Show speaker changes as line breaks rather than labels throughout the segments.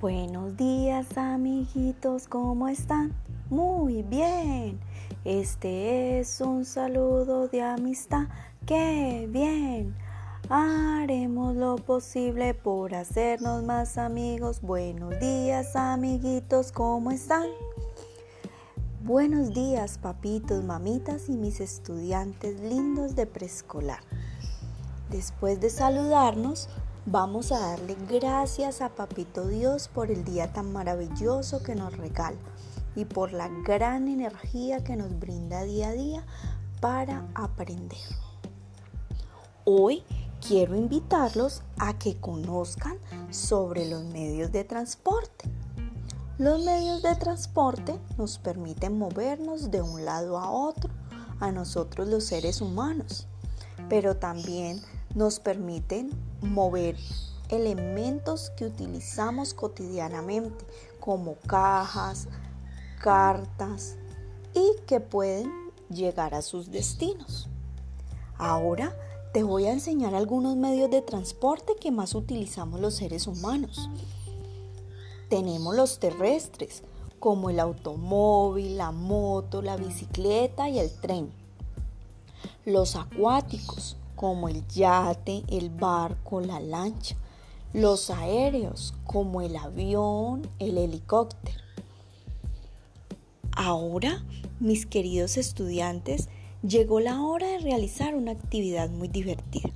Buenos días amiguitos, ¿cómo están? Muy bien. Este es un saludo de amistad. ¡Qué bien! Haremos lo posible por hacernos más amigos. Buenos días amiguitos, ¿cómo están? Buenos días papitos, mamitas y mis estudiantes lindos de preescolar. Después de saludarnos, Vamos a darle gracias a Papito Dios por el día tan maravilloso que nos regala y por la gran energía que nos brinda día a día para aprender. Hoy quiero invitarlos a que conozcan sobre los medios de transporte. Los medios de transporte nos permiten movernos de un lado a otro a nosotros los seres humanos, pero también nos permiten mover elementos que utilizamos cotidianamente como cajas, cartas y que pueden llegar a sus destinos. Ahora te voy a enseñar algunos medios de transporte que más utilizamos los seres humanos. Tenemos los terrestres, como el automóvil, la moto, la bicicleta y el tren. Los acuáticos, como el yate, el barco, la lancha, los aéreos como el avión, el helicóptero. Ahora, mis queridos estudiantes, llegó la hora de realizar una actividad muy divertida.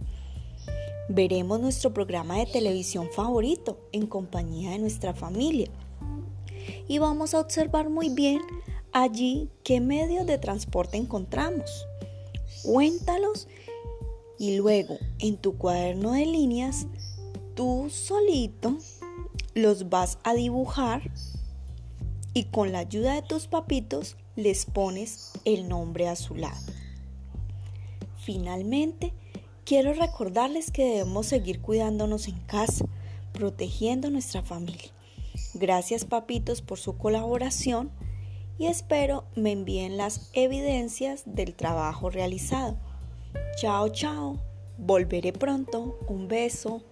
Veremos nuestro programa de televisión favorito en compañía de nuestra familia y vamos a observar muy bien allí qué medios de transporte encontramos. Cuéntalos y luego en tu cuaderno de líneas tú solito los vas a dibujar y con la ayuda de tus papitos les pones el nombre a su lado. Finalmente, quiero recordarles que debemos seguir cuidándonos en casa, protegiendo nuestra familia. Gracias papitos por su colaboración y espero me envíen las evidencias del trabajo realizado. Chao, chao. Volveré pronto. Un beso.